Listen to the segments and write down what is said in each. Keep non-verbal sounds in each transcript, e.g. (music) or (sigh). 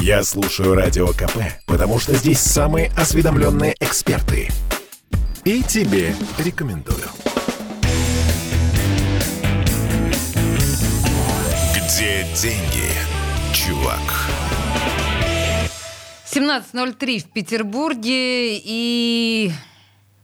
Я слушаю Радио КП, потому что здесь самые осведомленные эксперты. И тебе рекомендую. Где деньги, чувак? 17.03 в Петербурге и...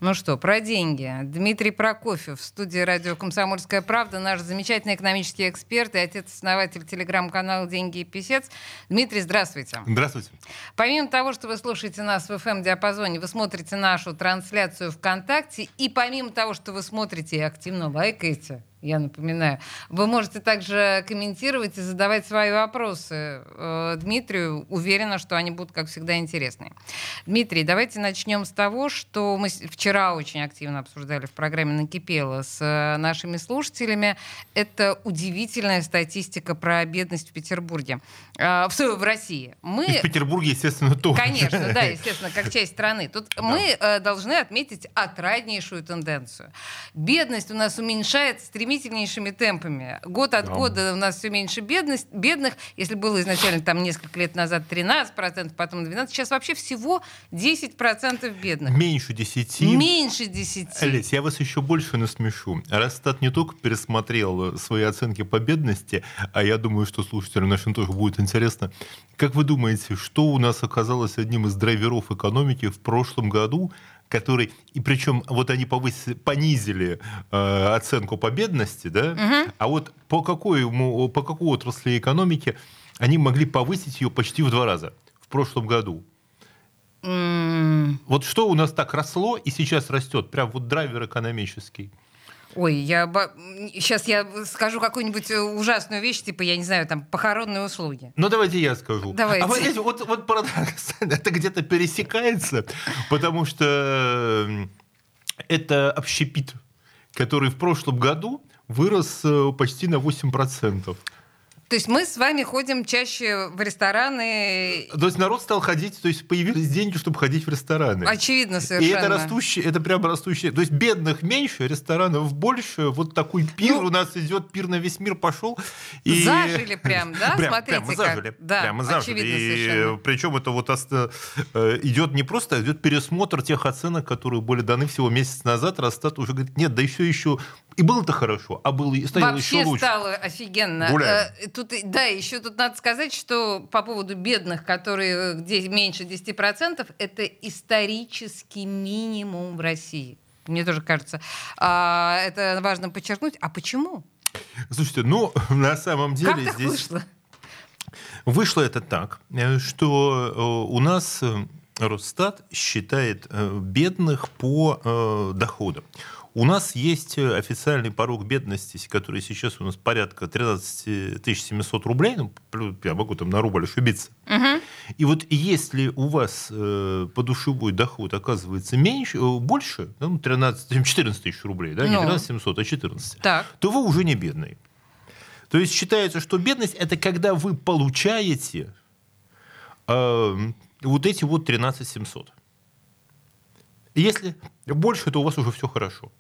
Ну что, про деньги. Дмитрий Прокофьев в студии радио «Комсомольская правда», наш замечательный экономический эксперт и отец-основатель телеграм-канала «Деньги и писец». Дмитрий, здравствуйте. Здравствуйте. Помимо того, что вы слушаете нас в FM-диапазоне, вы смотрите нашу трансляцию ВКонтакте, и помимо того, что вы смотрите и активно лайкаете, я напоминаю. Вы можете также комментировать и задавать свои вопросы э, Дмитрию. Уверена, что они будут, как всегда, интересные. Дмитрий, давайте начнем с того, что мы вчера очень активно обсуждали в программе «Накипело» с э, нашими слушателями. Это удивительная статистика про бедность в Петербурге. Э, в, в России. Мы... И в Петербурге, естественно, тоже. Конечно, да, (laughs) естественно, как часть страны. Тут да. мы э, должны отметить отраднейшую тенденцию. Бедность у нас уменьшается стремительно стремительнейшими темпами. Год от да. года у нас все меньше бедность, бедных. Если было изначально там несколько лет назад 13%, потом 12%, сейчас вообще всего 10% бедных. Меньше 10. Меньше 10. Олесь, я вас еще больше насмешу. Росстат не только пересмотрел свои оценки по бедности, а я думаю, что слушателям нашим тоже будет интересно. Как вы думаете, что у нас оказалось одним из драйверов экономики в прошлом году, который, и причем вот они повысили, понизили э, оценку по бедности, да, угу. а вот по какой, по какой отрасли экономики они могли повысить ее почти в два раза в прошлом году. Mm. Вот что у нас так росло и сейчас растет, прям вот драйвер экономический. Ой, я сейчас я скажу какую-нибудь э, ужасную вещь, типа, я не знаю, там, похоронные услуги. Ну, давайте я скажу. Давайте. А вот, знаете, вот, вот (laughs) это где-то пересекается, потому что это общепит, который в прошлом году вырос э, почти на 8%. То есть мы с вами ходим чаще в рестораны. То есть народ стал ходить, то есть появились деньги, чтобы ходить в рестораны. Очевидно совершенно. И это растущее, это прямо растущее. То есть бедных меньше, ресторанов больше. Вот такой пир ну, у нас идет, пир на весь мир пошел. И... Зажили прям, да? (laughs) Прям, Смотрите, прямо зажили. Как... Да, прямо зажили. очевидно и совершенно. Причем это вот э, идет не просто, а идет пересмотр тех оценок, которые были даны всего месяц назад. Росстат уже говорит, нет, да еще еще и было-то хорошо, а было и стало Вообще еще лучше. стало офигенно. Гуляем. Э, тут, да, еще тут надо сказать, что по поводу бедных, которые где меньше 10%, это исторический минимум в России. Мне тоже кажется. А, это важно подчеркнуть. А почему? Слушайте, ну, (laughs) на самом деле как здесь... вышло? Вышло это так, э, что э, у нас Росстат считает бедных по доходам. У нас есть э, официальный порог бедности, который сейчас у нас порядка 13 700 рублей, ну, я могу там на рубль ошибиться. Угу. И вот если у вас э, подушевой доход оказывается меньше, э, больше, ну, 13, 14 тысяч рублей, да, не 13 700, а 14, так. то вы уже не бедный. То есть считается, что бедность – это когда вы получаете э, вот эти вот 13 700. Если больше, то у вас уже все хорошо.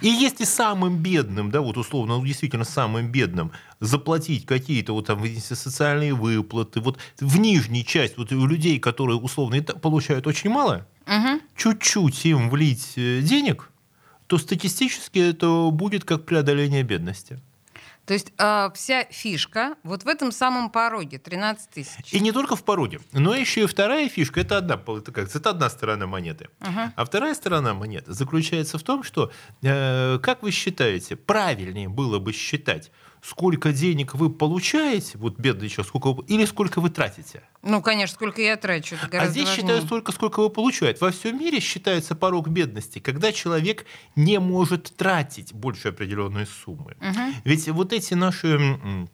И если самым бедным, да, вот условно, ну, действительно самым бедным, заплатить какие-то вот там социальные выплаты, вот в нижней часть, вот у людей, которые условно получают очень мало, угу. чуть-чуть им влить э, денег, то статистически это будет как преодоление бедности. То есть э, вся фишка вот в этом самом пороге 13 тысяч. И не только в пороге, но еще и вторая фишка это одна, это, как, это одна сторона монеты. Uh-huh. А вторая сторона монеты заключается в том, что, э, как вы считаете, правильнее было бы считать, сколько денег вы получаете, вот бедный человек, сколько вы, или сколько вы тратите. Ну, конечно, сколько я трачу. Это а здесь важнее. считают столько, сколько вы получаете. Во всем мире считается порог бедности, когда человек не может тратить больше определенной суммы. Угу. Ведь вот эти наши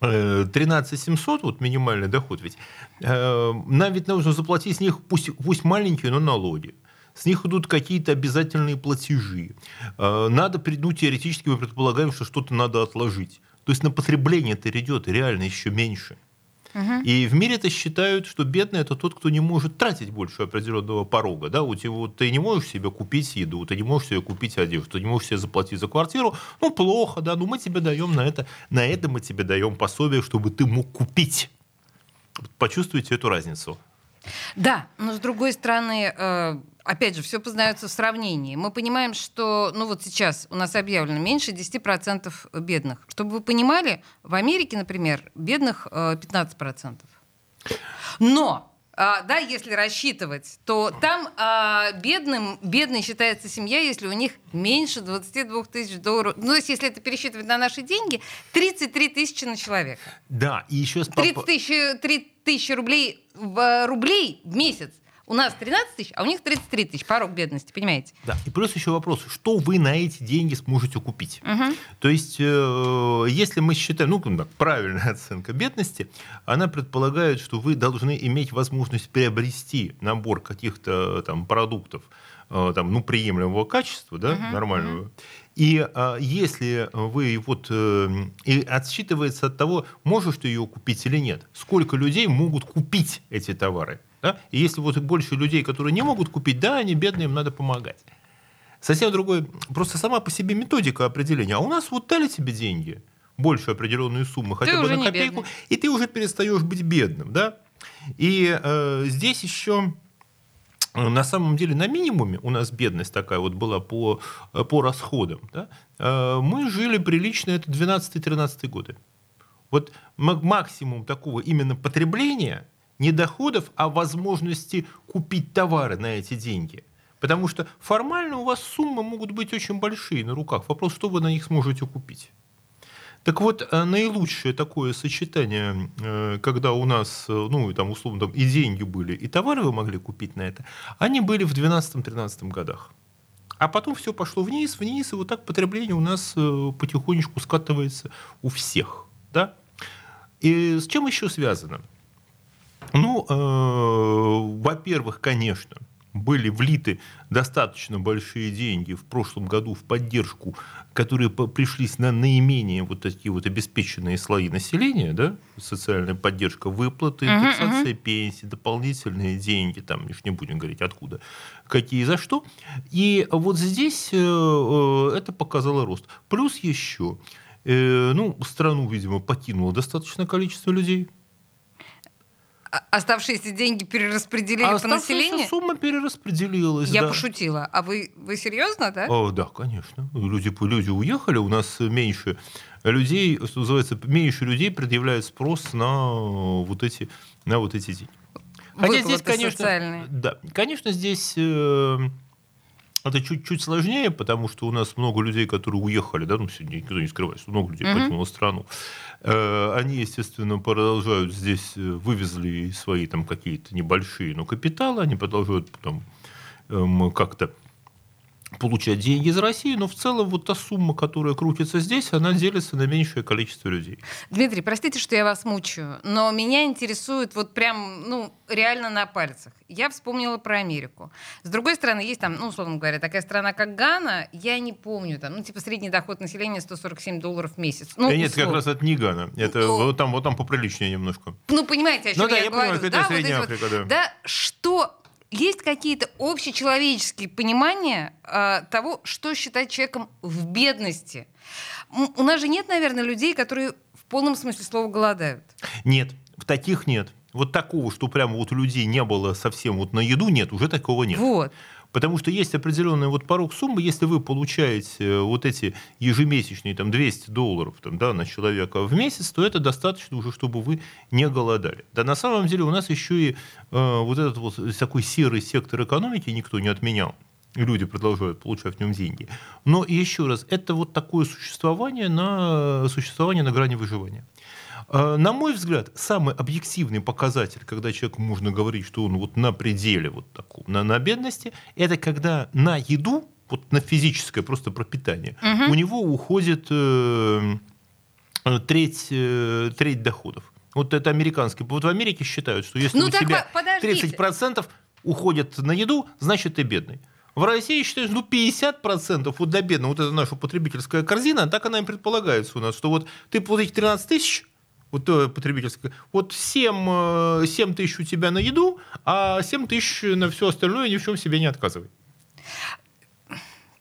13 700, вот минимальный доход, ведь э, нам ведь нужно заплатить с них, пусть, пусть маленькие, но налоги. С них идут какие-то обязательные платежи. Э, надо, ну, теоретически мы предполагаем, что что-то надо отложить. То есть на потребление это идет реально еще меньше. Угу. И в мире это считают, что бедный это тот, кто не может тратить больше определенного порога. Да? Вот, вот ты не можешь себе купить еду, ты не можешь себе купить одежду, ты не можешь себе заплатить за квартиру. Ну, плохо, да, но мы тебе даем на это, на это мы тебе даем пособие, чтобы ты мог купить. почувствуете эту разницу. Да, но с другой стороны, э, опять же, все познается в сравнении. Мы понимаем, что, ну вот сейчас у нас объявлено меньше 10% бедных. Чтобы вы понимали, в Америке, например, бедных 15%. Э, но а, да, если рассчитывать, то там а, бедным, бедной считается семья, если у них меньше 22 тысяч долларов. Ну, то есть, если это пересчитывать на наши деньги, 33 тысячи на человека. Да, и еще... 30 тысяч, 3 тысячи рублей в, рублей в месяц. У нас 13 тысяч, а у них 33 тысяч. Порог бедности, понимаете? Да, и плюс еще вопрос, что вы на эти деньги сможете купить? Угу. То есть, э, если мы считаем, ну, так, правильная (laughs) оценка бедности, она предполагает, что вы должны иметь возможность приобрести набор каких-то там продуктов, э, там, ну, приемлемого качества, да, угу, нормального. Угу. И а, если вы вот э, и отсчитывается от того, можешь ты ее купить или нет, сколько людей могут купить эти товары. Да? И если вот больше людей, которые не могут купить, да, они бедные, им надо помогать. Совсем другой, просто сама по себе методика определения. А у нас вот дали тебе деньги, больше определенную сумму, хотя ты бы на копейку, и ты уже перестаешь быть бедным. Да? И э, здесь еще э, на самом деле на минимуме у нас бедность такая вот была по, э, по расходам. Да? Э, мы жили прилично, это 12-13 годы. Вот максимум такого именно потребления – не доходов, а возможности купить товары на эти деньги. Потому что формально у вас суммы могут быть очень большие на руках. Вопрос, что вы на них сможете купить. Так вот, э, наилучшее такое сочетание, э, когда у нас, э, ну, там, условно, там и деньги были, и товары вы могли купить на это, они были в 12-13 годах. А потом все пошло вниз, вниз, и вот так потребление у нас потихонечку скатывается у всех. Да? И с чем еще связано? Ну, э, во-первых, конечно, были влиты достаточно большие деньги в прошлом году в поддержку, которые пришлись на наименее вот такие вот обеспеченные слои населения, да, социальная поддержка, выплаты, индексация uh-huh, пенсий, дополнительные деньги, там, лишь не будем говорить откуда, какие за что. И вот здесь э, э, это показало рост. Плюс еще, э, ну, страну, видимо, покинуло достаточное количество людей, оставшиеся деньги перераспределили а по населению? сумма перераспределилась. Я да. пошутила. А вы, вы серьезно, да? О, да, конечно. Люди, люди уехали, у нас меньше людей, что называется, меньше людей предъявляют спрос на вот эти, на вот эти деньги. Хотя Выплаты здесь, конечно, социальные. да, конечно, здесь э, это чуть-чуть сложнее, потому что у нас много людей, которые уехали, да, ну, сегодня никто не скрывает, что много людей mm-hmm. покинуло страну. Э, они, естественно, продолжают здесь, э, вывезли свои там какие-то небольшие, но капиталы, они продолжают потом эм, как-то получать деньги из России, но в целом вот та сумма, которая крутится здесь, она делится на меньшее количество людей. Дмитрий, простите, что я вас мучаю, но меня интересует вот прям, ну, реально на пальцах. Я вспомнила про Америку. С другой стороны, есть там, ну, условно говоря, такая страна, как Гана, я не помню, там, ну, типа средний доход населения 147 долларов в месяц. Ну, да нет, как раз это не Гана, это ну, вот там, вот там поприличнее немножко. Ну, понимаете, о чем ну, да, я, я говорю. Понимаю, да, Средняя вот Африка, вот, да. Да, что есть какие-то общечеловеческие понимания э, того, что считать человеком в бедности. У нас же нет, наверное, людей, которые в полном смысле слова голодают. Нет, в таких нет. Вот такого, что прямо вот у людей не было совсем вот на еду, нет, уже такого нет. Вот. Потому что есть определенный вот порог суммы, если вы получаете э, вот эти ежемесячные там, 200 долларов там, да, на человека в месяц, то это достаточно уже, чтобы вы не голодали. Да на самом деле у нас еще и э, вот этот вот такой серый сектор экономики никто не отменял. Люди продолжают получать в нем деньги. Но еще раз, это вот такое существование на, существование на грани выживания. А, на мой взгляд, самый объективный показатель, когда человеку можно говорить, что он вот на пределе вот таком, на, на бедности, это когда на еду, вот на физическое просто пропитание, угу. у него уходит э, треть, э, треть доходов. Вот это американский. Вот в Америке считают, что если ну, у тебя подождите. 30% уходит на еду, значит ты бедный. В России считают, ну, 50% вот для бедных, вот это наша потребительская корзина, так она и предполагается у нас, что вот ты вот эти 13 тысяч, вот то потребительское, вот 7, 7 э, тысяч у тебя на еду, а 7 тысяч на все остальное ни в чем себе не отказывай.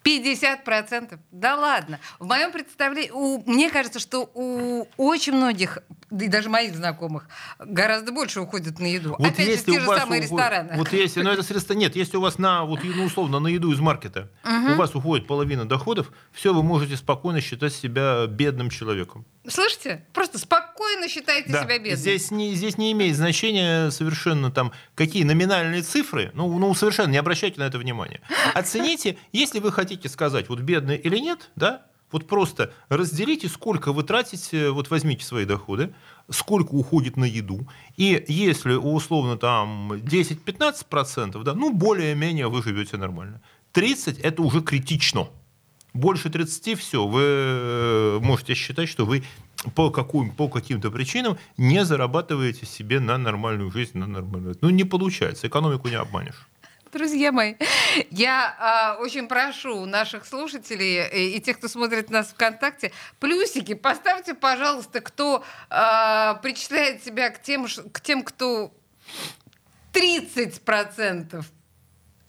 50%? Да ладно. В моем представлении, у, мне кажется, что у очень многих, и даже моих знакомых, гораздо больше уходит на еду. Вот Опять же, если те у же самые уходит- рестораны. Вот если, ну это средство нет, если у вас на, вот, ну, условно, на еду из маркета у вас уходит половина доходов, все, вы можете спокойно считать себя бедным человеком. Слышите? Просто спокойно считайте Да. себя бедным. Здесь не, здесь не имеет значения совершенно там, какие номинальные цифры, ну, ну, совершенно не обращайте на это внимания. Оцените, если вы хотите сказать, вот бедный или нет, да, вот просто разделите, сколько вы тратите, вот возьмите свои доходы, сколько уходит на еду, и если условно там 10-15%, да, ну, более-менее вы живете нормально. 30 – это уже критично. Больше 30 все, вы э, можете считать, что вы по, каким, по каким-то причинам не зарабатываете себе на нормальную жизнь, на нормальную... Ну, не получается, экономику не обманешь. Друзья мои, я а, очень прошу наших слушателей и, и тех, кто смотрит нас ВКонтакте, плюсики поставьте, пожалуйста, кто а, причисляет себя к тем, к тем, кто 30%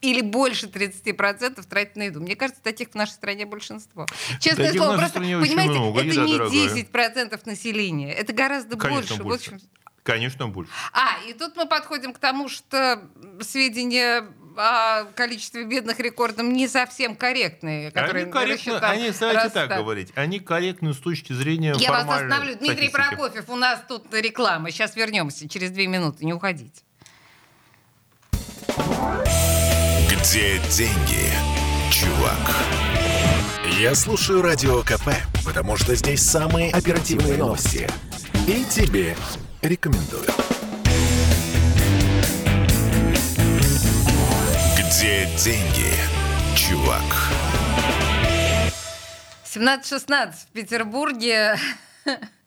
или больше 30% тратит на еду. Мне кажется, таких в нашей стране большинство. Честное Таких в слово, просто, понимаете, много, это не дорогая. 10% населения, это гораздо Конечно, больше. В больше. общем, Конечно, больше. а, и тут мы подходим к тому, что сведения о количестве бедных рекордом не совсем корректные. которые Они корректно, они, давайте Росстат. так говорить, они корректны с точки зрения Я вас остановлю. Дмитрий статистики. Прокофьев, у нас тут реклама. Сейчас вернемся через две минуты. Не уходите. Где деньги, чувак? Я слушаю Радио КП, потому что здесь самые оперативные новости. И тебе рекомендую. Где деньги, чувак? 17.16 в Петербурге. (laughs)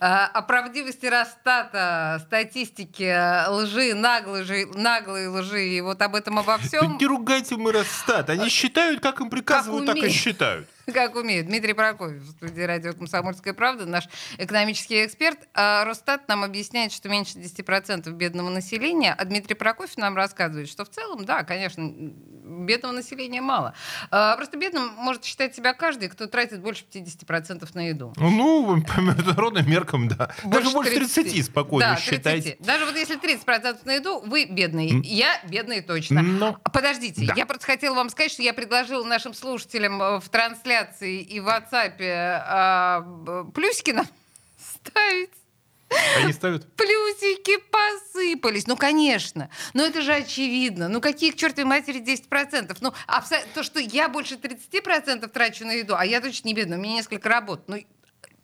А, О правдивости Росстата, статистики лжи, наглой, наглой лжи, и вот об этом обо всем. Не ругайте мы Росстат. Они считают, как им приказывают, так и считают. (laughs) Как умеют. Дмитрий Прокофьев в студии радио «Комсомольская правда», наш экономический эксперт. А Росстат нам объясняет, что меньше 10% бедного населения, а Дмитрий Прокофьев нам рассказывает, что в целом, да, конечно, бедного населения мало. А Просто бедным может считать себя каждый, кто тратит больше 50% на еду. Ну, по (laughs) международным меркам, да. Даже больше 30 спокойно да, считайте. 30. Даже вот если 30% на еду, вы бедный. Я бедный точно. Ну, А Подождите, Да. я просто хотела вам сказать, что я предложила нашим слушателям э, в трансляции и в WhatsApp а, плюсики нам (laughs) ставить. они ставят... Плюсики посыпались. Ну, конечно. Но это же очевидно. Ну, какие к чертовой матери 10%? Ну, абсо- то, что я больше 30% трачу на еду, а я точно не бедная, у меня несколько работ. Ну,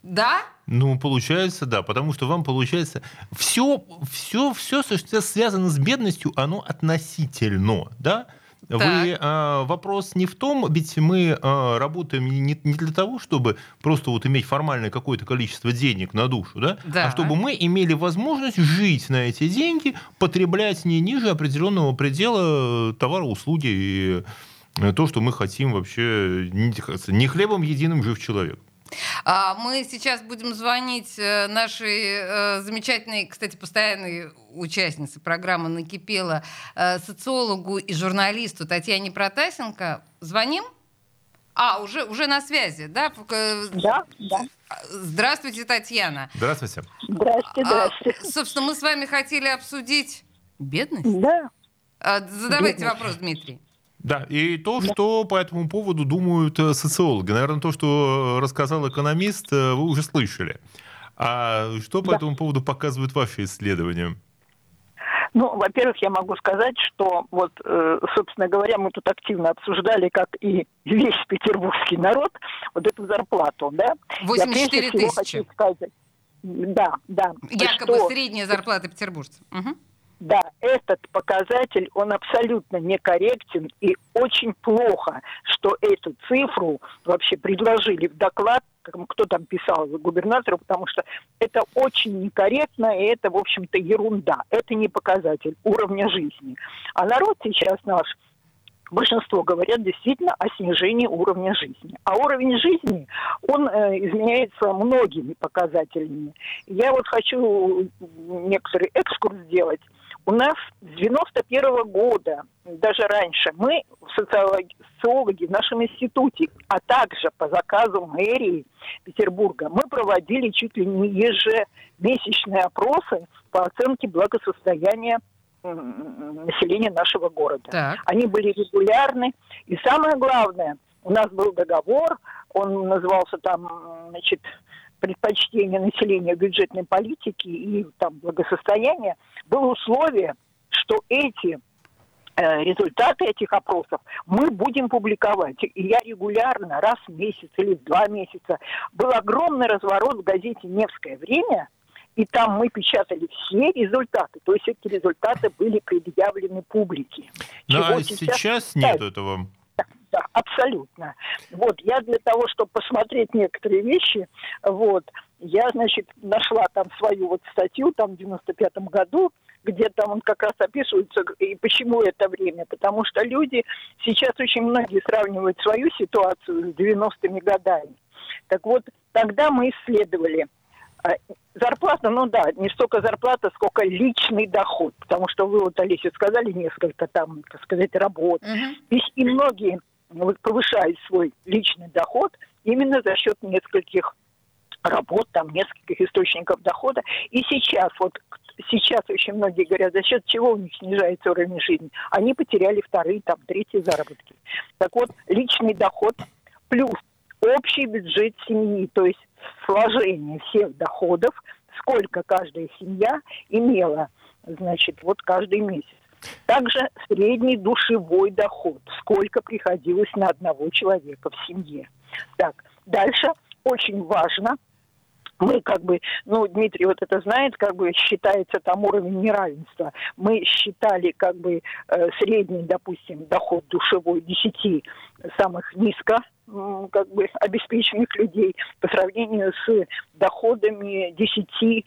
да? Ну, получается, да, потому что вам получается все, все, все, что связано с бедностью, оно относительно, да? Вы, а, вопрос не в том, ведь мы а, работаем не, не для того, чтобы просто вот иметь формальное какое-то количество денег на душу, да? Да. а чтобы мы имели возможность жить на эти деньги, потреблять не ниже определенного предела товара, услуги и э, то, что мы хотим вообще, не, не хлебом единым жив человек. А, Мы сейчас будем звонить э, нашей э, замечательной, кстати, постоянной участнице программы «Накипела» э, социологу и журналисту Татьяне Протасенко. Звоним? А, уже, уже на связи, да? Да, да. Здравствуйте, Татьяна. Здравствуйте. Здрасте, А, здрасте. собственно, мы с вами хотели обсудить бедность. Да. А, Задавайте Бедность. вопрос, Дмитрий. Да, и то, что по этому поводу думают э, социологи. Наверное, то, что э, рассказал экономист, э, вы уже слышали. А что по Да. этому поводу показывают ваши исследования? Ну, во-первых, я могу сказать, что вот, э, собственно говоря, мы тут активно обсуждали, как и весь петербургский народ, вот эту зарплату, да? Я 84 прежде всего тысячи. хочу сказать, да, да. Якобы что- средняя зарплата петербуржцев. Мгм. Да, этот показатель, он абсолютно некорректен и очень плохо, что эту цифру вообще предложили в доклад, кто там писал губернатору, потому что это очень некорректно, и это, в общем-то, ерунда. Это не показатель уровня жизни. А народ сейчас наш большинство говорят действительно о снижении уровня жизни. А уровень жизни, он э, изменяется многими показателями. Я вот хочу некоторый экскурс сделать. У нас с 91 года, даже раньше, мы, социологи, социологи в нашем институте, а также по заказу мэрии Петербурга, мы проводили чуть ли не ежемесячные опросы по оценке благосостояния населения нашего города. Так. Они были регулярны. И самое главное, у нас был договор, он назывался там, значит, предпочтение населения бюджетной политики и там благосостояния, было условие, что эти э, результаты этих опросов мы будем публиковать. И я регулярно, раз в месяц или в два месяца, был огромный разворот в газете «Невское время», и там мы печатали все результаты. То есть эти результаты были предъявлены публике. Ну, а сейчас, сейчас нет этого да, абсолютно. Вот, я для того, чтобы посмотреть некоторые вещи, вот, я, значит, нашла там свою вот статью, там, в 95-м году, где там он как раз описывается, и почему это время. Потому что люди, сейчас очень многие сравнивают свою ситуацию с 90-ми годами. Так вот, тогда мы исследовали а, зарплата, ну да, не столько зарплата, сколько личный доход. Потому что вы вот, Олеся, сказали несколько там, так сказать, работ. Uh-huh. И многие повышает свой личный доход именно за счет нескольких работ, там, нескольких источников дохода. И сейчас, вот сейчас очень многие говорят, за счет чего у них снижается уровень жизни. Они потеряли вторые, там, третьи заработки. Так вот, личный доход плюс общий бюджет семьи, то есть сложение всех доходов, сколько каждая семья имела, значит, вот каждый месяц. Также средний душевой доход, сколько приходилось на одного человека в семье. Так, дальше очень важно, мы как бы, ну, Дмитрий вот это знает, как бы считается там уровень неравенства. Мы считали как бы э, средний, допустим, доход душевой 10 самых низко как бы обеспеченных людей по сравнению с доходами 10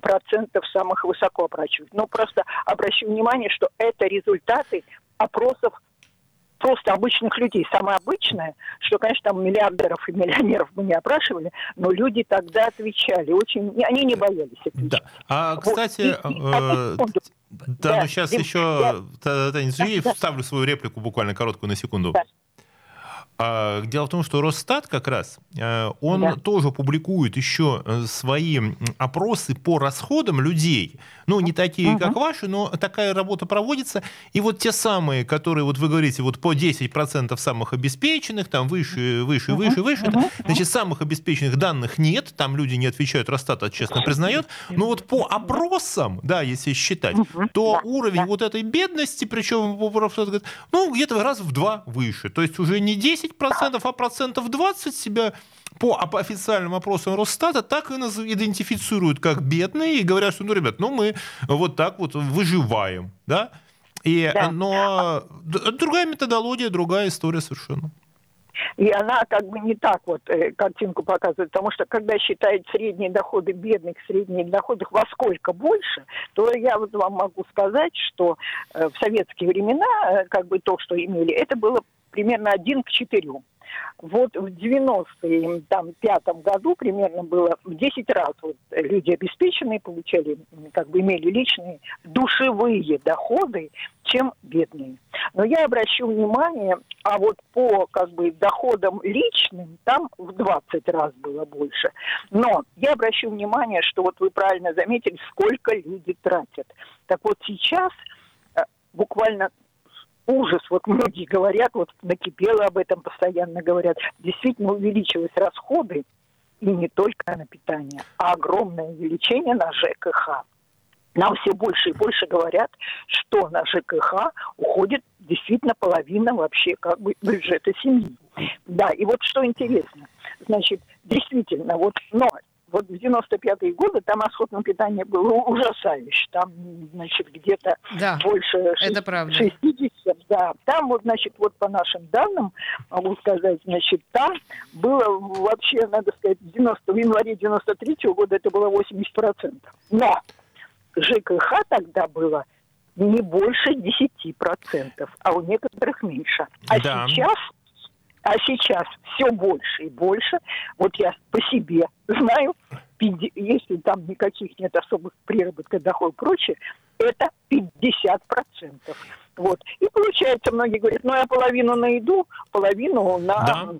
процентов самых высокооплачиваемых. Но просто обращу внимание, что это результаты опросов просто обычных людей. Самое обычное, что, конечно, там миллиардеров и миллионеров мы не опрашивали, но люди тогда отвечали. Очень, они не боялись отвечать. Да. А, кстати, вот. и, э, да, да, ну сейчас Дим, еще, да, да, извини, да, вставлю свою реплику буквально короткую на секунду. Да. А, дело в том, что Росстат как раз, э, он да. тоже публикует еще э, свои опросы по расходам людей. Ну, не такие, угу. как ваши, но такая работа проводится. И вот те самые, которые, вот вы говорите, вот по 10% самых обеспеченных, там выше, выше, угу. выше, выше, угу. значит, самых обеспеченных данных нет, там люди не отвечают, Росстат честно признает. Но вот по опросам, да, если считать, угу. то да. уровень да. вот этой бедности, причем, ну, где-то раз в два выше. То есть уже не 10 10%, а процентов 20 себя по официальным опросам Росстата так и идентифицируют как бедные и говорят, что, ну, ребят, ну, мы вот так вот выживаем, да? И, да. Но другая методология, другая история совершенно. И она как бы не так вот э, картинку показывает, потому что когда считают средние доходы бедных, средние доходы во сколько больше, то я вот вам могу сказать, что э, в советские времена, э, как бы то, что имели, это было примерно один к четырем. Вот в 95 году примерно было в 10 раз вот люди обеспеченные получали, как бы имели личные душевые доходы, чем бедные. Но я обращу внимание, а вот по как бы доходам личным там в 20 раз было больше. Но я обращу внимание, что вот вы правильно заметили, сколько люди тратят. Так вот сейчас э, буквально ужас. Вот многие говорят, вот накипело об этом постоянно говорят. Действительно увеличились расходы, и не только на питание, а огромное увеличение на ЖКХ. Нам все больше и больше говорят, что на ЖКХ уходит действительно половина вообще как бы бюджета семьи. Да, и вот что интересно, значит, действительно, вот, но вот в 95-е годы там расход на питание был ужасающий. Там, значит, где-то да, больше 60, правда. 60. Да, там вот, значит, вот по нашим данным, могу сказать, значит, там было вообще, надо сказать, в, 90, в январе 93 -го года это было 80%. Но ЖКХ тогда было не больше 10%, а у некоторых меньше. А да. сейчас а сейчас все больше и больше. Вот я по себе знаю, если там никаких нет особых приработков, доходов и прочее, это 50%. Вот. И получается, многие говорят, ну я половину на еду, половину на Да.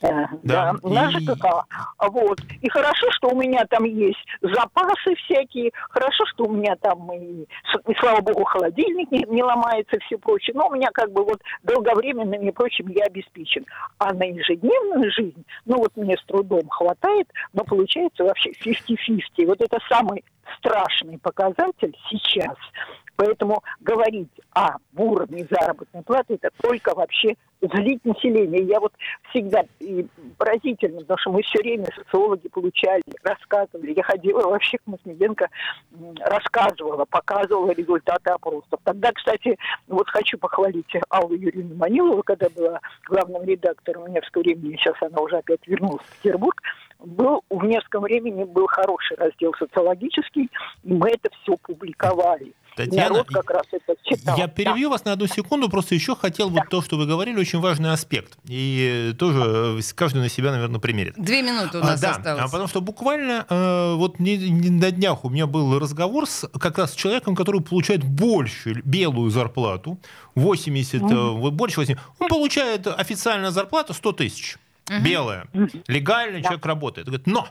Да, Да, на и- ЖКХ. Вот. И хорошо, что у меня там есть запасы всякие, хорошо, что у меня там и, и, слава богу, холодильник не, не ломается и все прочее. Но у меня как бы вот долговременным и прочим я обеспечен. А на ежедневную жизнь, ну вот мне с трудом хватает, но получается вообще 50-50. Вот это самый страшный показатель сейчас. Поэтому говорить о уровне заработной платы это только вообще злить население. Я вот всегда и поразительно, потому что мы все время социологи получали, рассказывали. Я ходила вообще к Масмеденко, рассказывала, показывала результаты опросов. Тогда, кстати, вот хочу похвалить Аллу Юрьевну Манилову, когда была главным редактором «Невского времени», сейчас она уже опять вернулась в Петербург, был в Невском времени был хороший раздел социологический, и мы это все публиковали. Татьяна, народ как раз это читал. Я перебью вас на одну секунду, просто еще хотел вот то, что вы говорили, очень важный аспект. И тоже э, каждый на себя, наверное, примерит. Две минуты у А, нас да, осталось. а потому что буквально э, вот не, не на днях у меня был разговор с как раз с человеком, который получает больше белую зарплату, 80, э, вот больше 80, он получает официальная зарплата 100 тысяч, белая, легально человек работает. Говорит, но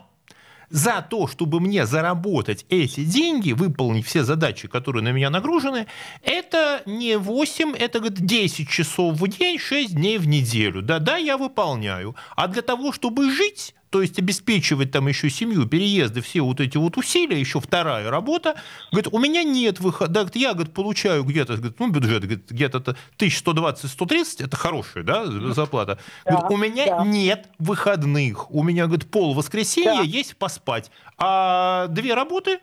за то, чтобы мне заработать эти деньги, выполнить все задачи, которые на меня нагружены, это не 8, это говорит, 10 часов в день, 6 дней в неделю. Да-да, я выполняю. А для того, чтобы жить, то есть обеспечивать там еще семью, переезды, все вот эти вот усилия, еще вторая работа, говорит, у меня нет выхода. Да, говорит, я, говорит, получаю где-то, говорит, ну, бюджет, говорит, где-то 1120-130, это хорошая, да, зарплата. Говорит, Да, у меня да. нет выходных. У меня, говорит, пол воскресенья Да. есть поспать. А две работы,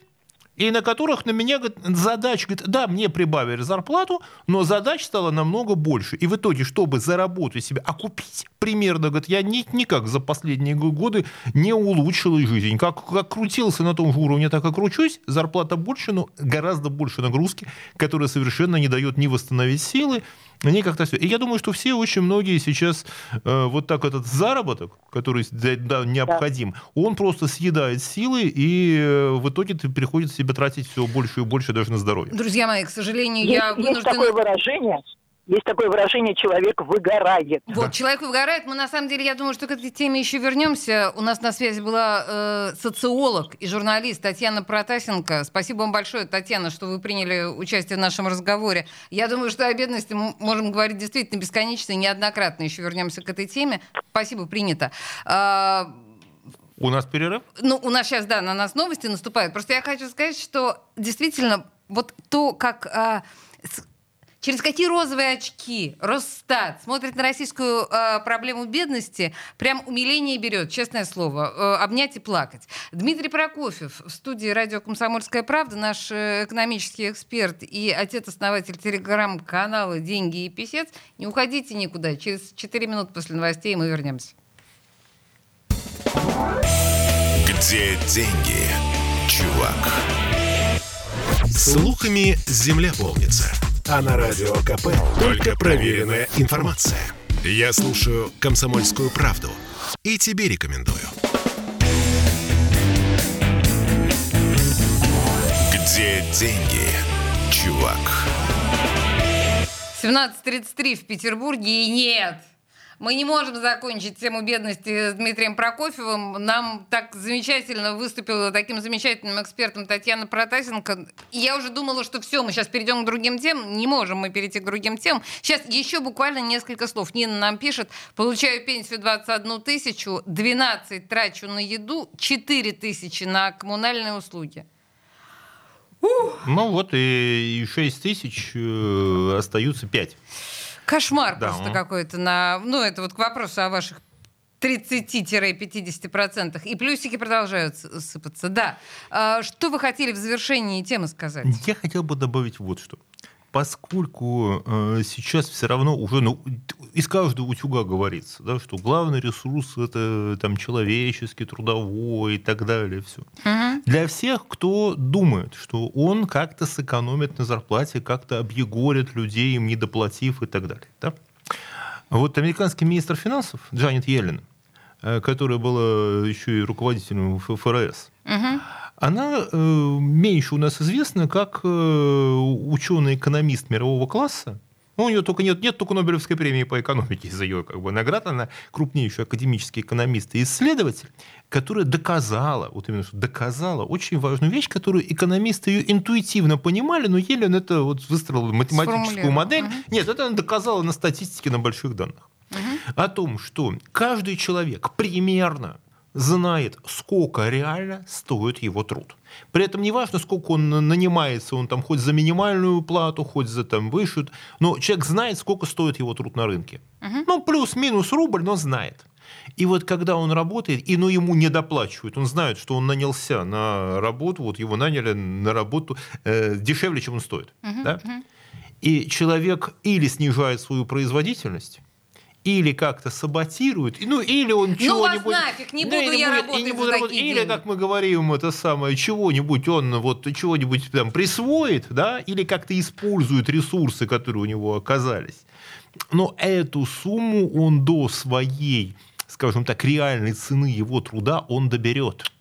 и на которых на меня говорит, задач, говорит, да, мне прибавили зарплату, но задач стало намного больше. И в итоге, чтобы заработать себе, окупить примерно, говорит, я ни, никак за последние годы не улучшил жизнь. Как, как крутился на том же уровне, так и кручусь. Зарплата больше, но гораздо больше нагрузки, которая совершенно не дает ни восстановить силы, ни как-то все. И я думаю, что все, очень многие сейчас э, вот так этот заработок, который да, да, необходим, он просто съедает силы, и э, в итоге ты приходится себе тратить все больше и больше даже на здоровье. Друзья мои, к сожалению, Есть, я есть вынуждена... такое выражение, есть такое выражение, человек выгорает. Вот, человек выгорает. Мы, на самом деле, я думаю, что к этой теме еще вернемся. У нас на связи была э, социолог и журналист Татьяна Протасенко. Спасибо вам большое, Татьяна, что вы приняли участие в нашем разговоре. Я думаю, что о бедности мы можем говорить действительно бесконечно и неоднократно. Еще вернемся к этой теме. Спасибо, принято. У нас перерыв? ну, у нас сейчас, да, на нас новости наступают. Просто я хочу сказать, что действительно вот то, как... а, с- Через какие розовые очки Росстат смотрит на российскую э, проблему бедности, прям умиление берет, честное слово, э, обнять и плакать. Дмитрий Прокофьев в студии радио «Комсомольская правда», наш э, экономический эксперт и отец-основатель телеграм-канала «Деньги и писец». Не уходите никуда, через 4 минуты после новостей мы вернемся. Где деньги, чувак? Слухами земля полнится. А на радио КП только проверенная информация. Я слушаю «Комсомольскую правду» и тебе рекомендую. Где деньги, чувак? 17.33 в Петербурге, и нет, мы не можем закончить тему бедности с Дмитрием Прокофьевым. Нам так замечательно выступила таким замечательным экспертом Татьяна Протасенко. И я уже думала, что все, мы сейчас перейдем к другим темам. Не можем мы перейти к другим темам. Сейчас еще буквально несколько слов. Нина нам пишет. Получаю пенсию 21 тысячу, 12 трачу на еду, 4 тысячи на коммунальные услуги. Ну вот и 6 тысяч э, остаются 5. Кошмар Да, просто м. какой-то на... Ну, это вот к вопросу о ваших 30-50%. И плюсики продолжают сыпаться. Да. А, что вы хотели в завершении темы сказать? Я хотел бы добавить вот что. Поскольку э, сейчас все равно уже ну, из каждого утюга говорится, да, что главный ресурс это там человеческий, трудовой и так далее. Все. Мгм. Для всех, кто думает, что он как-то сэкономит на зарплате, как-то объегорит людей, им не доплатив и так далее. Да? Вот американский министр финансов Джанет Йеллен, э, которая была еще и руководителем ФРС, Мгм. Она э, меньше у нас известна как э, ученый-экономист мирового класса, ну, у нее только нет, нет только Нобелевской премии по экономике из-за ее как бы, наград. Она крупнейший академический экономист и исследователь, которая доказала, вот именно что доказала очень важную вещь, которую экономисты ее интуитивно понимали, но еле он это вот выстроил математическую модель. Угу. Нет, это она доказала на статистике, на больших данных. Угу. О том, что каждый человек примерно знает, сколько реально стоит его труд. При этом не важно, сколько он нанимается, он там хоть за минимальную плату, хоть за там выше, но человек знает, сколько стоит его труд на рынке. Угу. Ну, плюс-минус рубль, но знает. И вот когда он работает, и ну, ему не доплачивают, он знает, что он нанялся на работу, вот его наняли на работу э, дешевле, чем он стоит. Угу, да? угу. И человек или снижает свою производительность, или как-то саботирует, ну или он чего-нибудь... Ну вас нафиг, не буду я будет, работать не буду работать, Или, деньги. как мы говорим, это самое, чего-нибудь он вот чего-нибудь там присвоит, да, или как-то использует ресурсы, которые у него оказались. Но эту сумму он до своей, скажем так, реальной цены его труда он доберет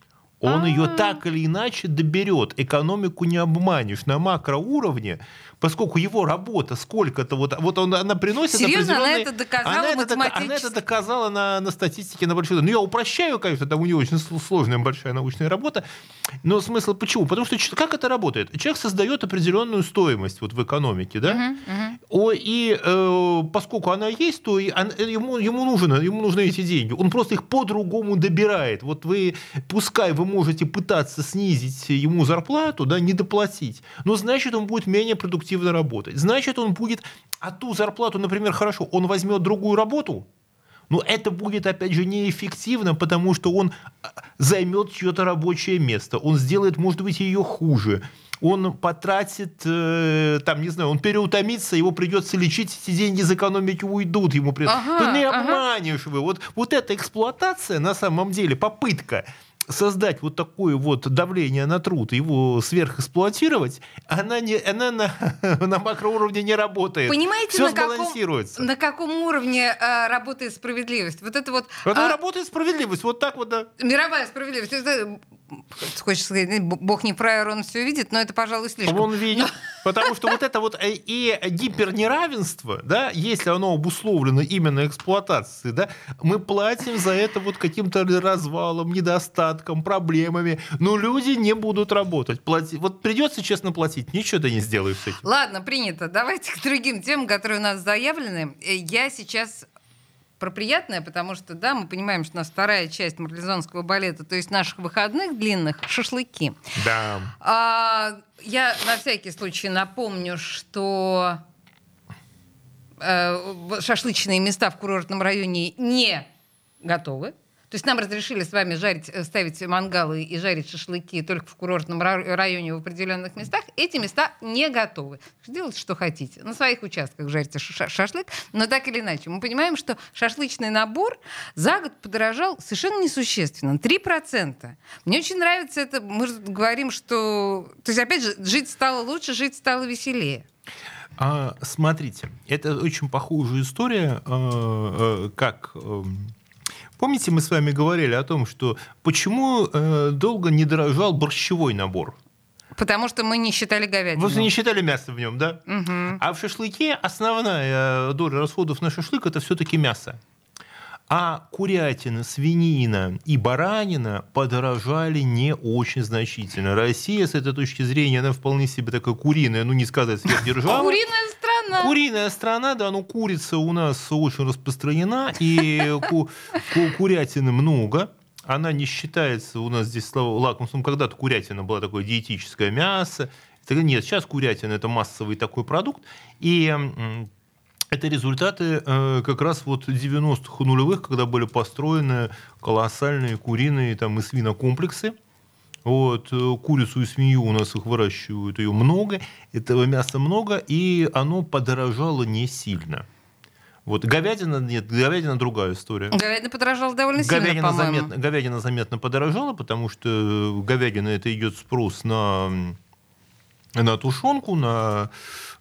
он А-а-а. ее так или иначе доберет. Экономику не обманешь. На макроуровне поскольку его работа сколько-то, вот, вот он, она приносит Серьезно, она это доказала она это, она это доказала на, на статистике на большой... Ну, я упрощаю, конечно, там у нее очень сложная большая научная работа, но смысл почему? Потому что как это работает? Человек создает определенную стоимость вот в экономике, да? Uh-huh, uh-huh. О, и э, поскольку она есть, то и он, ему, ему, нужно, ему нужны эти деньги. Он просто их по-другому добирает. Вот вы, пускай вы можете пытаться снизить ему зарплату, да, не доплатить, но значит, он будет менее продуктивным эффективно работать. Значит, он будет, а ту зарплату, например, хорошо, он возьмет другую работу, но это будет, опять же, неэффективно, потому что он а, займет чье-то рабочее место, он сделает, может быть, ее хуже, он потратит, э, там, не знаю, он переутомится, его придется лечить, эти деньги из экономики уйдут ему. Ага, Ты не обманешь ага. вы. Вот, вот эта эксплуатация, на самом деле, попытка создать вот такое вот давление на труд, его сверхэксплуатировать, она, не, она на, (laughs) на макроуровне не работает. Понимаете, Все на каком, на каком уровне э, работает справедливость? Вот это вот... Это а, работает справедливость, вот так вот, да. Мировая справедливость. Это, хочешь сказать, бог не фраер, он все видит, но это, пожалуй, слишком. Он видит, (laughs) потому что вот это вот э, и гипернеравенство, да, если оно обусловлено именно эксплуатацией, да, мы платим за это вот каким-то развалом, недостатком, проблемами, но люди не будут работать. Плати... Вот придется честно платить, ничего ты не сделаешь с этим. Ладно, принято. Давайте к другим темам, которые у нас заявлены. Э, я сейчас про приятное, потому что, да, мы понимаем, что у нас вторая часть марлезонского балета, то есть наших выходных длинных, шашлыки. Да. А, я на всякий случай напомню, что э, шашлычные места в курортном районе не готовы. То есть нам разрешили с вами жарить, э, ставить мангалы и жарить шашлыки только в курортном районе в определенных местах. Эти места не готовы. Делайте, что хотите. На своих участках жарите шашлык. Но так или иначе, мы понимаем, что шашлычный набор за год подорожал совершенно несущественно. 3%. Мне очень нравится это. Мы говорим, что... То есть, опять же, жить стало лучше, жить стало веселее. А, смотрите, это очень похожая история, э, э, как эм, Помните, мы с вами говорили о том, что почему э, долго не дорожал борщевой набор? Потому что мы не считали говядину. Вы не считали мясо в нем, да? Угу. А в шашлыке основная э, доля расходов на шашлык это все-таки мясо. А курятина, свинина и баранина подорожали не очень значительно. Россия с этой точки зрения, она вполне себе такая куриная, ну не сказать (laughs) сверхдержава. Куриная страна. Куриная страна, да, ну курица у нас очень распространена, и ку- ку- курятины много. Она не считается у нас здесь лакомством. Когда-то курятина была такое диетическое мясо. Нет, сейчас курятина это массовый такой продукт. И это результаты э, как раз вот 90-х и нулевых, когда были построены колоссальные куриные там, и свинокомплексы. Вот, э, курицу и свинью у нас их выращивают, ее много, этого мяса много, и оно подорожало не сильно. Вот говядина нет, говядина другая история. Говядина подорожала довольно сильно, говядина по-моему. заметно, говядина заметно подорожала, потому что говядина это идет спрос на на тушенку, на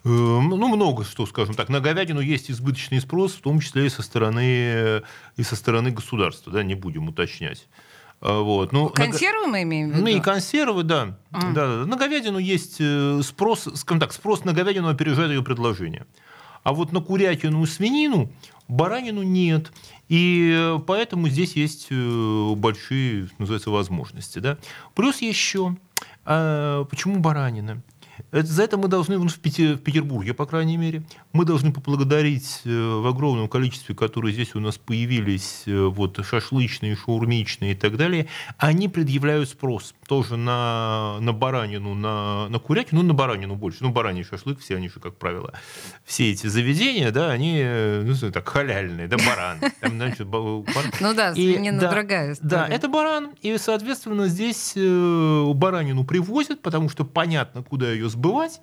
Эм, ну, много что, скажем так. На говядину есть избыточный спрос, в том числе и со стороны, и со стороны государства, да, не будем уточнять. А, вот. Ну, консервы мы имеем в виду? Ну и консервы, да. Mm. да. На говядину есть э, спрос, скажем так, спрос на говядину опережает ее предложение. А вот на курятину и свинину баранину нет. И э, поэтому здесь есть э, большие, называется, возможности. Да? Плюс еще, а, почему баранина? За это мы должны в, Петербурге, по крайней мере, мы должны поблагодарить э, в огромном количестве, которые здесь у нас появились, э, вот шашлычные, шаурмичные и так далее, они предъявляют спрос тоже на, на баранину, на, на курятину, ну, на баранину больше, ну, бараний шашлык, все они же, как правило, все эти заведения, да, они, э, ну, так, халяльные, да, баран. Там, значит, баран. Ну да, свинина да, другая история. Да, это баран, и, соответственно, здесь баранину привозят, потому что понятно, куда ее сбывать,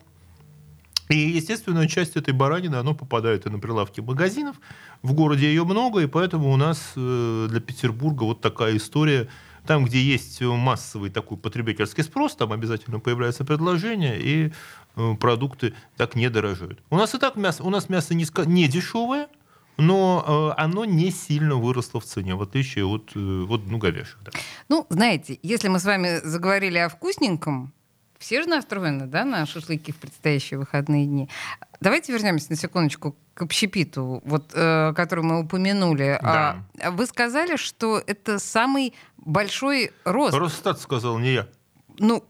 и, естественно, часть этой баранины, она попадает и на прилавки магазинов. В городе ее много, и поэтому у нас э, для Петербурга вот такая история. Там, где есть массовый такой потребительский спрос, там обязательно появляется предложение, и э, продукты так не дорожают. У нас и так мясо, у нас мясо не, не дешевое, но э, оно не сильно выросло в цене, в отличие от, от ну, говяжьих. Да. Ну, знаете, если мы с вами заговорили о вкусненьком, все же настроены, да, на шашлыки в предстоящие выходные дни. Давайте вернемся на секундочку к общепиту, вот, э, который мы упомянули. Да. А, вы сказали, что это самый большой рост. Росстат сказал, не я. Ну,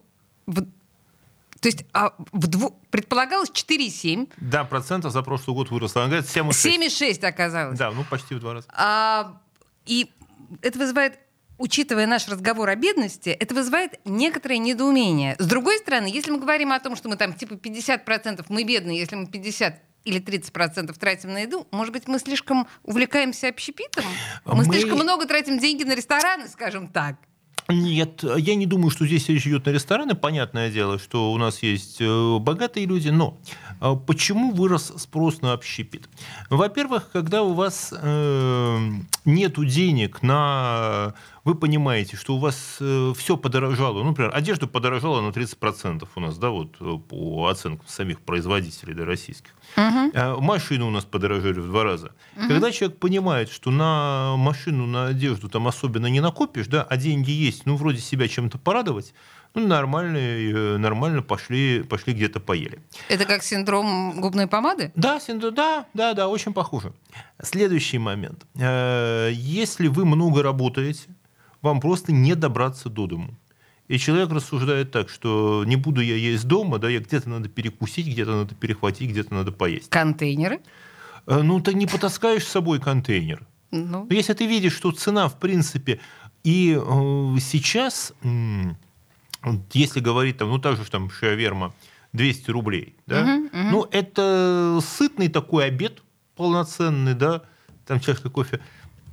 в, то есть а в дву, предполагалось 4,7. Да, процентов за прошлый год выросло. Она говорит 7,6. 7,6 оказалось. Да, ну почти в два раза. А, и это вызывает учитывая наш разговор о бедности, это вызывает некоторое недоумение. С другой стороны, если мы говорим о том, что мы там типа 50% мы бедные, если мы 50 или 30% тратим на еду, может быть, мы слишком увлекаемся общепитом? Мы, мы слишком много тратим деньги на рестораны, скажем так. Нет, я не думаю, что здесь речь идет на рестораны. Понятное дело, что у нас есть э, богатые люди, но э, почему вырос спрос на общепит? Во-первых, когда у вас э, нет денег на... Вы понимаете, что у вас э, все подорожало. Ну, например, одежда подорожала на 30% у нас, да, вот э, по оценкам самих производителей да, российских. Угу. Машины у нас подорожали в два раза. Угу. Когда человек понимает, что на машину, на одежду там особенно не накопишь, да, а деньги есть, ну, вроде себя чем-то порадовать, ну, нормально, э, нормально пошли, пошли где-то поели. Это как синдром губной помады? Да, синдром, да, да, да, очень похоже. Следующий момент. Э, если вы много работаете, вам просто не добраться до дому. И человек рассуждает так, что не буду я есть дома, да, я где-то надо перекусить, где-то надо перехватить, где-то надо поесть. Контейнеры? Э, ну, ты не потаскаешь с собой контейнер. Ну. Если ты видишь, что цена, в принципе, и э, сейчас, э, если говорить, там, ну, так же, там, шаверма, 200 рублей, да, угу, угу. ну, это сытный такой обед полноценный, да, там чашка кофе.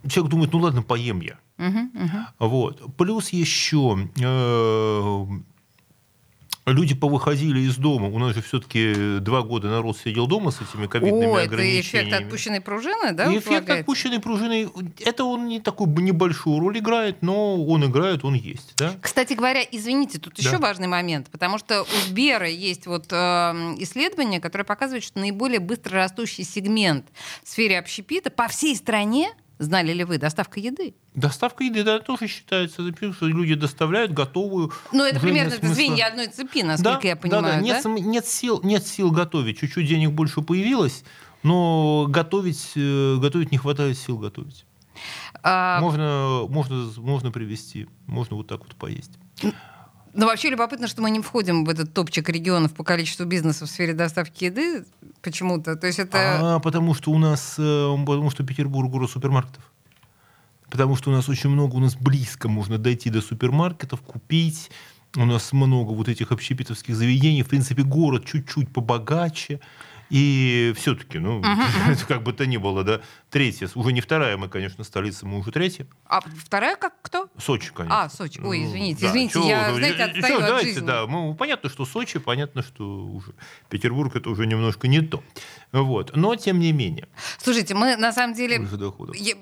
Человек думает, ну, ладно, поем я. Угу, угу. Вот. Плюс еще э, люди повыходили из дома. У нас же все-таки два года народ сидел дома с этими ковидными О, ограничениями. это эффект отпущенной пружины, да? Эффект отпущенной пружины, это он не такую небольшую роль играет, но он играет, он есть. Да? Кстати говоря, извините, тут да. еще важный момент, потому что у Сбера есть вот э, исследование, которое показывает, что наиболее быстро растущий сегмент в сфере общепита по всей стране Знали ли вы, доставка еды? Доставка еды, да, тоже считается, что люди доставляют готовую. Ну, это примерно это звенья одной цепи, насколько да, я понимаю. Да, да. Нет, да? нет, сил, нет сил готовить. Чуть-чуть денег больше появилось, но готовить, э, готовить не хватает сил готовить. А... Можно, можно, можно привезти, можно вот так вот поесть. Но вообще любопытно, что мы не входим в этот топчик регионов по количеству бизнеса в сфере доставки еды почему-то. То есть это... А, потому что у нас, э, потому что Петербург город супермаркетов. Потому что у нас очень много, у нас близко можно дойти до супермаркетов, купить. У нас много вот этих общепитовских заведений. В принципе, город чуть-чуть побогаче. И все-таки, ну, uh-huh. (laughs) как бы то ни было, да, третья, уже не вторая мы, конечно, столица, мы уже третья. А вторая как кто? Сочи, конечно. А, Сочи. Ой, извините, ну, извините, да, я, чего, знаете, отстаю чего, от давайте, жизни. Да, ну, понятно, что Сочи, понятно, что уже Петербург это уже немножко не то. Вот. Но, тем не менее. Слушайте, мы на самом деле... Я,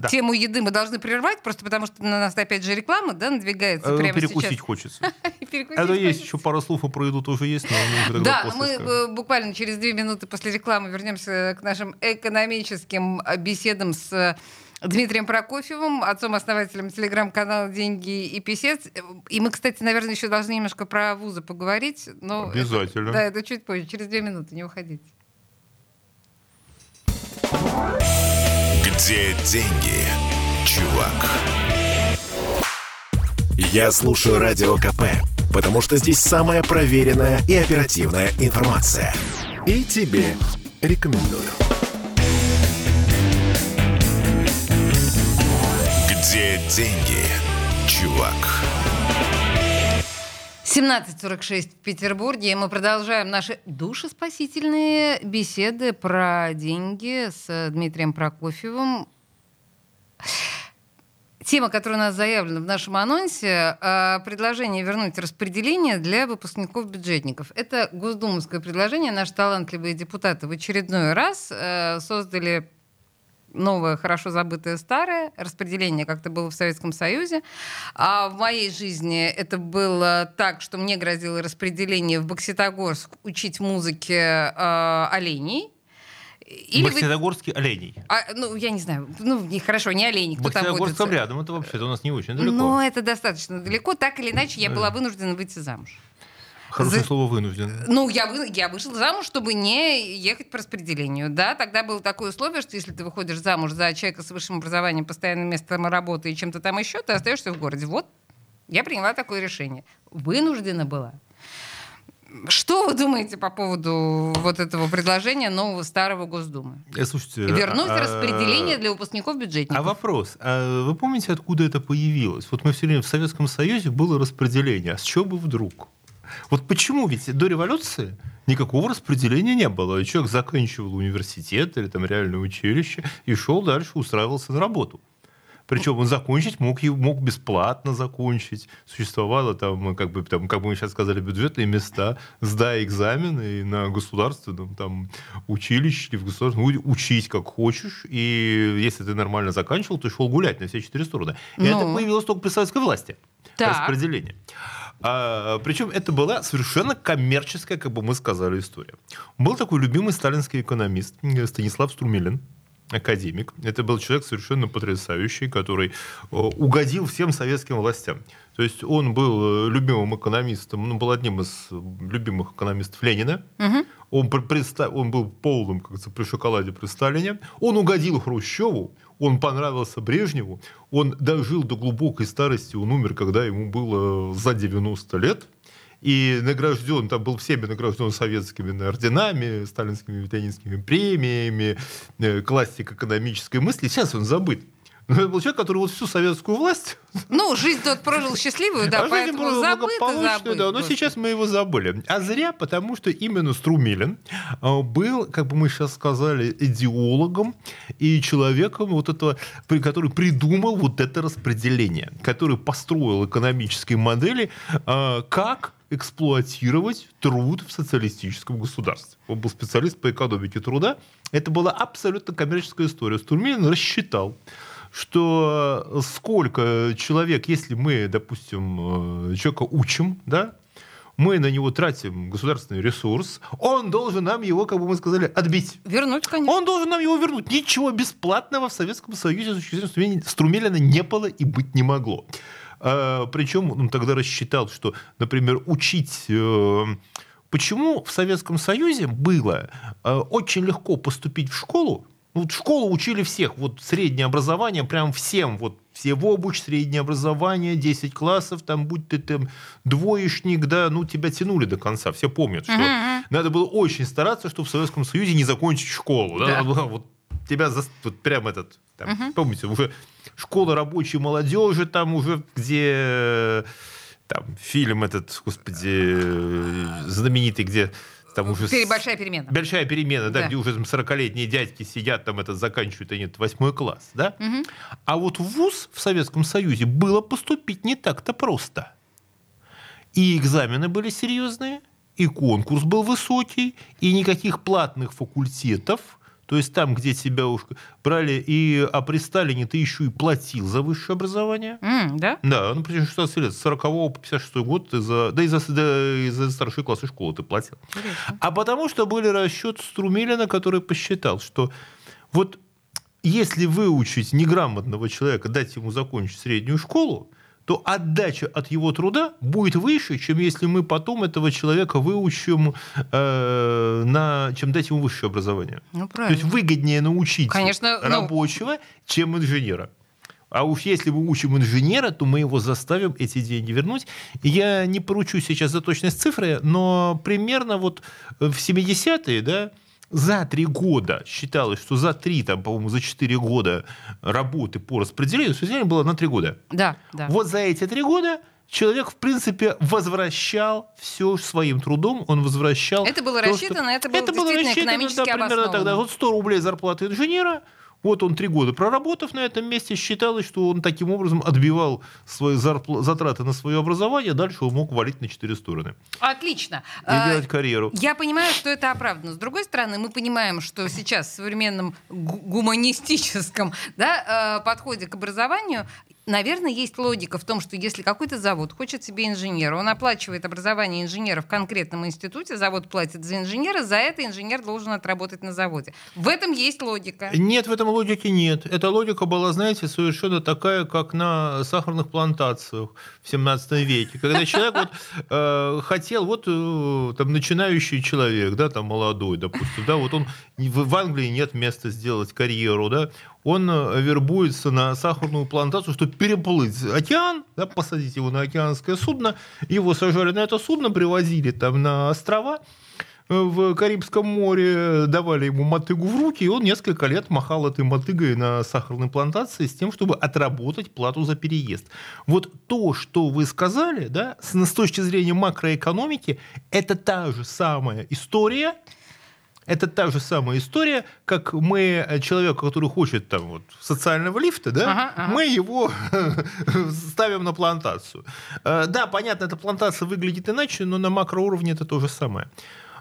да. тему еды мы должны прервать, просто потому что на нас опять же реклама, да, надвигается а, прямо Перекусить сейчас. хочется. (laughs) Это есть еще пару слов про еду тоже есть, но Да, мы э, буквально через две минуты после рекламы вернемся к нашим экономическим беседам с Дмитрием Прокофьевым, отцом-основателем телеграм-канала «Деньги и писец». И мы, кстати, наверное, еще должны немножко про вузы поговорить. Но Обязательно. Это, да, это чуть позже, через две минуты, не уходите. Где деньги, чувак? Я слушаю Радио КП, потому что здесь самая проверенная и оперативная информация. И тебе рекомендую. Где деньги, чувак? 17.46 в Петербурге, и мы продолжаем наши душеспасительные беседы про деньги с Дмитрием Прокофьевым. Тема, которая у нас заявлена в нашем анонсе, э, предложение вернуть распределение для выпускников-бюджетников. Это госдумовское предложение. Наши талантливые депутаты в очередной раз э, создали новое, хорошо забытое старое, распределение как-то было в Советском Союзе. А в моей жизни это было так, что мне грозило распределение в Бокситогорск учить музыке э, оленей. Или Бокситогорский вы... оленей. А, ну, я не знаю. Ну, не, хорошо, не оленей. Кто там будет? рядом, это вообще-то у нас не очень далеко. Но это достаточно далеко. Так или иначе, я была вынуждена выйти замуж. Хорошее За... слово вынужден. Ну, я, вы... я вышла замуж, чтобы не ехать по распределению. Да, тогда было такое условие, что если ты выходишь замуж за человека с высшим образованием, постоянным местом работы и чем-то там еще, ты остаешься в городе. Вот, я приняла такое решение. Вынуждена была. Что вы думаете по поводу вот этого предложения нового старого Госдумы? Э, слушайте, Вернуть а, распределение для выпускников бюджетников. А вопрос, а вы помните, откуда это появилось? Вот мы все время в Советском Союзе было распределение, а с чего бы вдруг? Вот почему? Ведь до революции никакого распределения не было. Человек заканчивал университет или там реальное училище и шел дальше, устраивался на работу. Причем он закончить мог, мог бесплатно закончить. Существовало там, как бы, там, как бы мы сейчас сказали, бюджетные места, сдай экзамены на государственном там, училище или в государственном учить как хочешь. И если ты нормально заканчивал, ты шел гулять на все четыре стороны. И ну. это появилось только при советской власти. Так. Распределение. А, причем это была совершенно коммерческая, как бы мы сказали, история. Был такой любимый сталинский экономист э, Станислав Струмилин, академик. Это был человек совершенно потрясающий, который э, угодил всем советским властям. То есть он был э, любимым экономистом, ну, был одним из любимых экономистов Ленина. Угу. Он, предста... он был полным, как говорится, при шоколаде при Сталине. Он угодил Хрущеву, он понравился Брежневу, он дожил до глубокой старости, он умер, когда ему было за 90 лет, и награжден, там был всеми награжден советскими орденами, сталинскими, ленинскими премиями, э, классик экономической мысли. Сейчас он забыт. Но это был человек, который вот всю советскую власть... (laughs) Ну, жизнь тот прожил счастливую, да, а поэтому забыт забыт. Да, но сейчас мы его забыли. А зря, потому что именно Струмилин а, был, как бы мы сейчас сказали, идеологом и человеком, вот этого, который придумал вот это распределение, который построил экономические модели, а, как эксплуатировать труд в социалистическом государстве. Он был специалист по экономике труда. Это была абсолютно коммерческая история. Стурмилин рассчитал, что сколько человек, если мы, допустим, э, человека учим, да, мы на него тратим государственный ресурс, он должен нам его, как бы мы сказали, отбить. Вернуть, конечно. Он должен нам его вернуть. Ничего бесплатного в Советском Союзе с точки зрения Струмелина не было и быть не могло. А, причем он тогда рассчитал, что, например, учить... Э, почему в Советском Союзе было э, очень легко поступить в школу, ну, вот в школу учили всех, вот среднее образование, прям всем, вот все в обуч, среднее образование, 10 классов, там, будь ты там двоечник, да, ну, тебя тянули до конца, все помнят, что uh-huh. надо было очень стараться, чтобы в Советском Союзе не закончить школу, да, да. (laughs) вот тебя за, вот прям этот, там, uh-huh. помните, уже школа рабочей молодежи, там уже, где там фильм этот, господи, знаменитый, где там уже... Большая перемена. Большая перемена, да, да. где уже 40-летние дядьки сидят, там это заканчивают, они восьмой класс, да? Угу. А вот в ВУЗ в Советском Союзе было поступить не так-то просто. И экзамены были серьезные, и конкурс был высокий, и никаких платных факультетов – то есть там, где тебя уж брали, и, а при Сталине ты еще и платил за высшее образование. Mm, да? Да, ну, причем 16 лет, с 40 по 56 год, ты за, да и за, да, и за старшие классы школы ты платил. Интересно. А потому что были расчеты Струмилина, который посчитал, что вот если выучить неграмотного человека, дать ему закончить среднюю школу, то отдача от его труда будет выше, чем если мы потом этого человека выучим, э, на, чем дать ему высшее образование. Ну, То есть выгоднее научить Конечно, ну... рабочего, чем инженера. А уж если мы учим инженера, то мы его заставим эти деньги вернуть. Я не поручу сейчас за точность цифры, но примерно вот в 70-е, да, за три года считалось, что за три, там, по-моему, за четыре года работы по распределению, распределение было на три года. Да, да. Вот за эти три года человек, в принципе, возвращал все своим трудом, он возвращал... Это было то, рассчитано, что... это было это было рассчитано, да, примерно тогда. Вот 100 рублей зарплаты инженера – вот он три года проработав на этом месте, считалось, что он таким образом отбивал свои зарпл- затраты на свое образование, дальше он мог валить на четыре стороны. Отлично. И а, делать карьеру. Я понимаю, что это оправдано. С другой стороны, мы понимаем, что сейчас в современном гуманистическом (laughs) да, э, подходе к образованию наверное, есть логика в том, что если какой-то завод хочет себе инженера, он оплачивает образование инженера в конкретном институте, завод платит за инженера, за это инженер должен отработать на заводе. В этом есть логика. Нет, в этом логики нет. Эта логика была, знаете, совершенно такая, как на сахарных плантациях в 17 веке, когда человек вот, э, хотел, вот э, там начинающий человек, да, там молодой, допустим, да, вот он в, Англии нет места сделать карьеру, да, он э, вербуется на сахарную плантацию, чтобы переплыть океан, да, посадить его на океанское судно, его сажали на это судно, привозили там на острова, э, в Карибском море давали ему мотыгу в руки, и он несколько лет махал этой мотыгой на сахарной плантации с тем, чтобы отработать плату за переезд. Вот то, что вы сказали, да, с, с точки зрения макроэкономики, это та же самая история, это та же самая история, как мы э, человека, который хочет там вот социального лифта, да, ага, ага. мы его (laughs) ставим на плантацию. Э, да, понятно, эта плантация выглядит иначе, но на макроуровне это то же самое.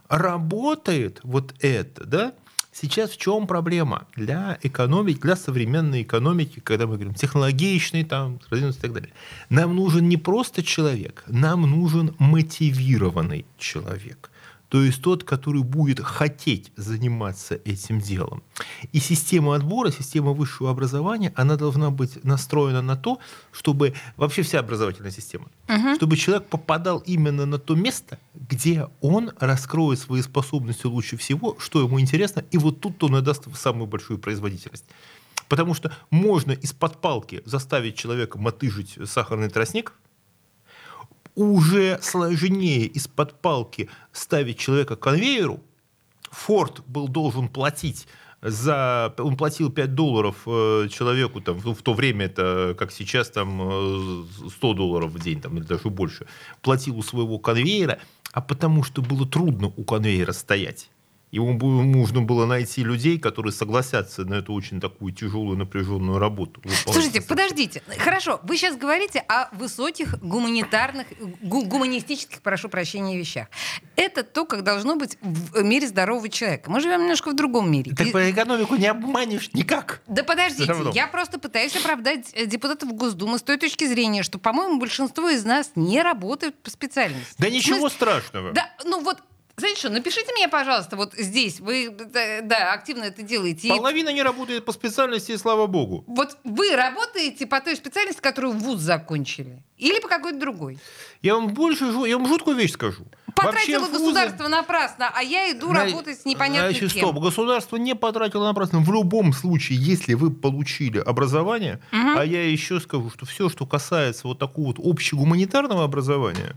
Работает вот это, да, Сейчас в чем проблема для экономики, для современной экономики, когда мы говорим технологичный, там, и так далее? Нам нужен не просто человек, нам нужен мотивированный человек то есть тот, который будет хотеть заниматься этим делом. И система отбора, система высшего образования, она должна быть настроена на то, чтобы вообще вся образовательная система, угу. чтобы человек попадал именно на то место, где он раскроет свои способности лучше всего, что ему интересно, и вот тут он и даст самую большую производительность. Потому что можно из-под палки заставить человека мотыжить сахарный тростник – уже сложнее из-под палки ставить человека к конвейеру. Форд был должен платить за, он платил 5 долларов э, человеку, там, в то время это, как сейчас, там, 100 э, долларов в день, там, или даже больше, платил у своего конвейера, а потому что было трудно у конвейера стоять. Ему нужно было найти людей, которые согласятся на эту очень такую тяжелую напряженную работу. Слушайте, подождите. Хорошо, вы сейчас говорите о высоких гуманитарных, гуманистических, прошу прощения, вещах. Это то, как должно быть в мире здорового человека. Мы живем немножко в другом мире. Так И... по экономику не обманешь никак. Да подождите, я просто пытаюсь оправдать э, депутатов Госдумы с той точки зрения, что, по-моему, большинство из нас не работают по специальности. Да ничего страшного. Да, ну вот знаете что, напишите мне, пожалуйста, вот здесь, вы, да, активно это делаете. Половина не работает по специальности, и слава богу. Вот вы работаете по той специальности, которую вуз закончили? Или по какой-то другой? Я вам больше, я вам жуткую вещь скажу. Потратило Вообще, государство напрасно, а я иду на... работать с непонятным Значит, кем. стоп, государство не потратило напрасно. В любом случае, если вы получили образование, угу. а я еще скажу, что все, что касается вот такого вот общегуманитарного образования,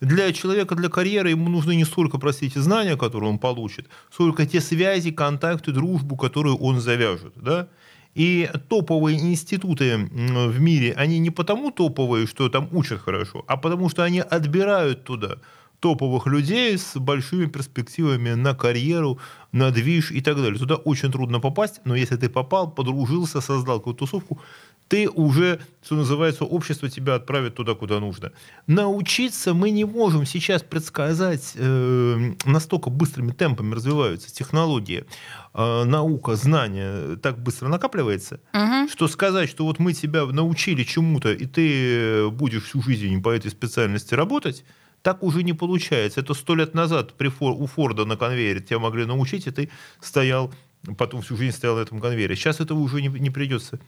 для человека, для карьеры ему нужны не столько, простите, знания, которые он получит, сколько те связи, контакты, дружбу, которую он завяжет. Да? И топовые институты в мире, они не потому топовые, что там учат хорошо, а потому что они отбирают туда топовых людей с большими перспективами на карьеру, на движ и так далее. Туда очень трудно попасть, но если ты попал, подружился, создал какую-то тусовку, ты уже, что называется, общество тебя отправит туда, куда нужно. Научиться мы не можем сейчас предсказать, э, настолько быстрыми темпами развиваются технологии, э, наука, знания так быстро накапливается, угу. что сказать, что вот мы тебя научили чему-то, и ты будешь всю жизнь по этой специальности работать, так уже не получается. Это сто лет назад при Фор, у Форда на конвейере тебя могли научить, и ты стоял потом всю жизнь стоял на этом конвейере. Сейчас этого уже не, не придется.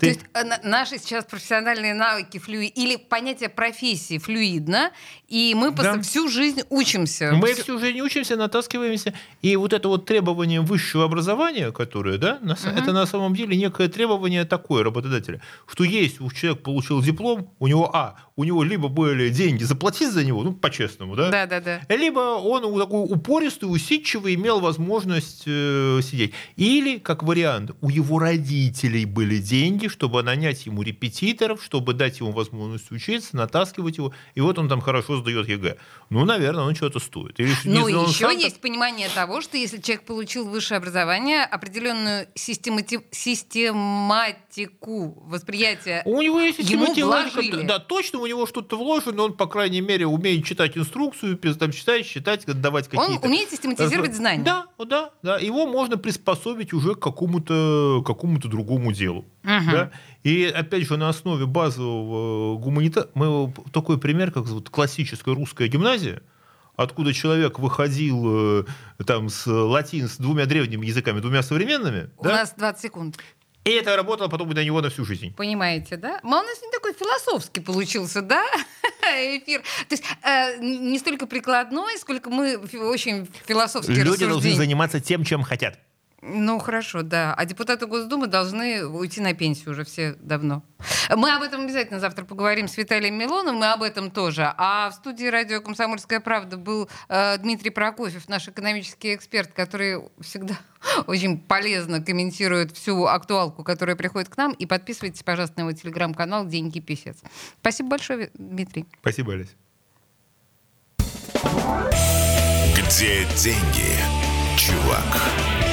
Ты... То есть э, наши сейчас профессиональные навыки флюи или понятие профессии флюидно, и мы да. всю жизнь учимся. Мы всю... всю жизнь учимся, натаскиваемся, и вот это вот требование высшего образования, которое, да, на, угу. это на самом деле некое требование такое работодателя, что есть у человека получил диплом, у него а, у него либо были деньги заплатить за него, ну по-честному, да, да, да, да, либо он такой упористый, усидчивый, имел возможность э, сидеть, или как вариант, у его родителей были деньги, чтобы нанять ему репетиторов, чтобы дать ему возможность учиться, натаскивать его, и вот он там хорошо сдает ЕГЭ. Ну, наверное, он что-то стоит. Или, ну, еще сам... есть понимание того, что если человек получил высшее образование, определенную системати... систематику восприятия у него есть систематика, да, точно у него что-то вложено, он, по крайней мере, умеет читать инструкцию, там, читать, считать, давать какие-то... Он умеет систематизировать знания. Да, да, да. Его можно приспособить уже к какому-то какому другому делу. Угу. Да? И опять же на основе базового гуманита мы такой пример, как вот классическая русская гимназия, откуда человек выходил э, там с латин с двумя древними языками, двумя современными. У да? нас 20 секунд. И это работало потом на него на всю жизнь. Понимаете, да? Но у нас не такой философский получился, да, (laughs) эфир. То есть э, не столько прикладной, сколько мы очень философски Люди должны заниматься тем, чем хотят. Ну, хорошо, да. А депутаты Госдумы должны уйти на пенсию уже все давно. Мы об этом обязательно завтра поговорим с Виталием Милоном, мы об этом тоже. А в студии радио «Комсомольская правда» был э, Дмитрий Прокофьев, наш экономический эксперт, который всегда (laughs) очень полезно комментирует всю актуалку, которая приходит к нам. И подписывайтесь, пожалуйста, на его телеграм-канал «Деньги писец». Спасибо большое, Дмитрий. Спасибо, Олесь. Где деньги, чувак?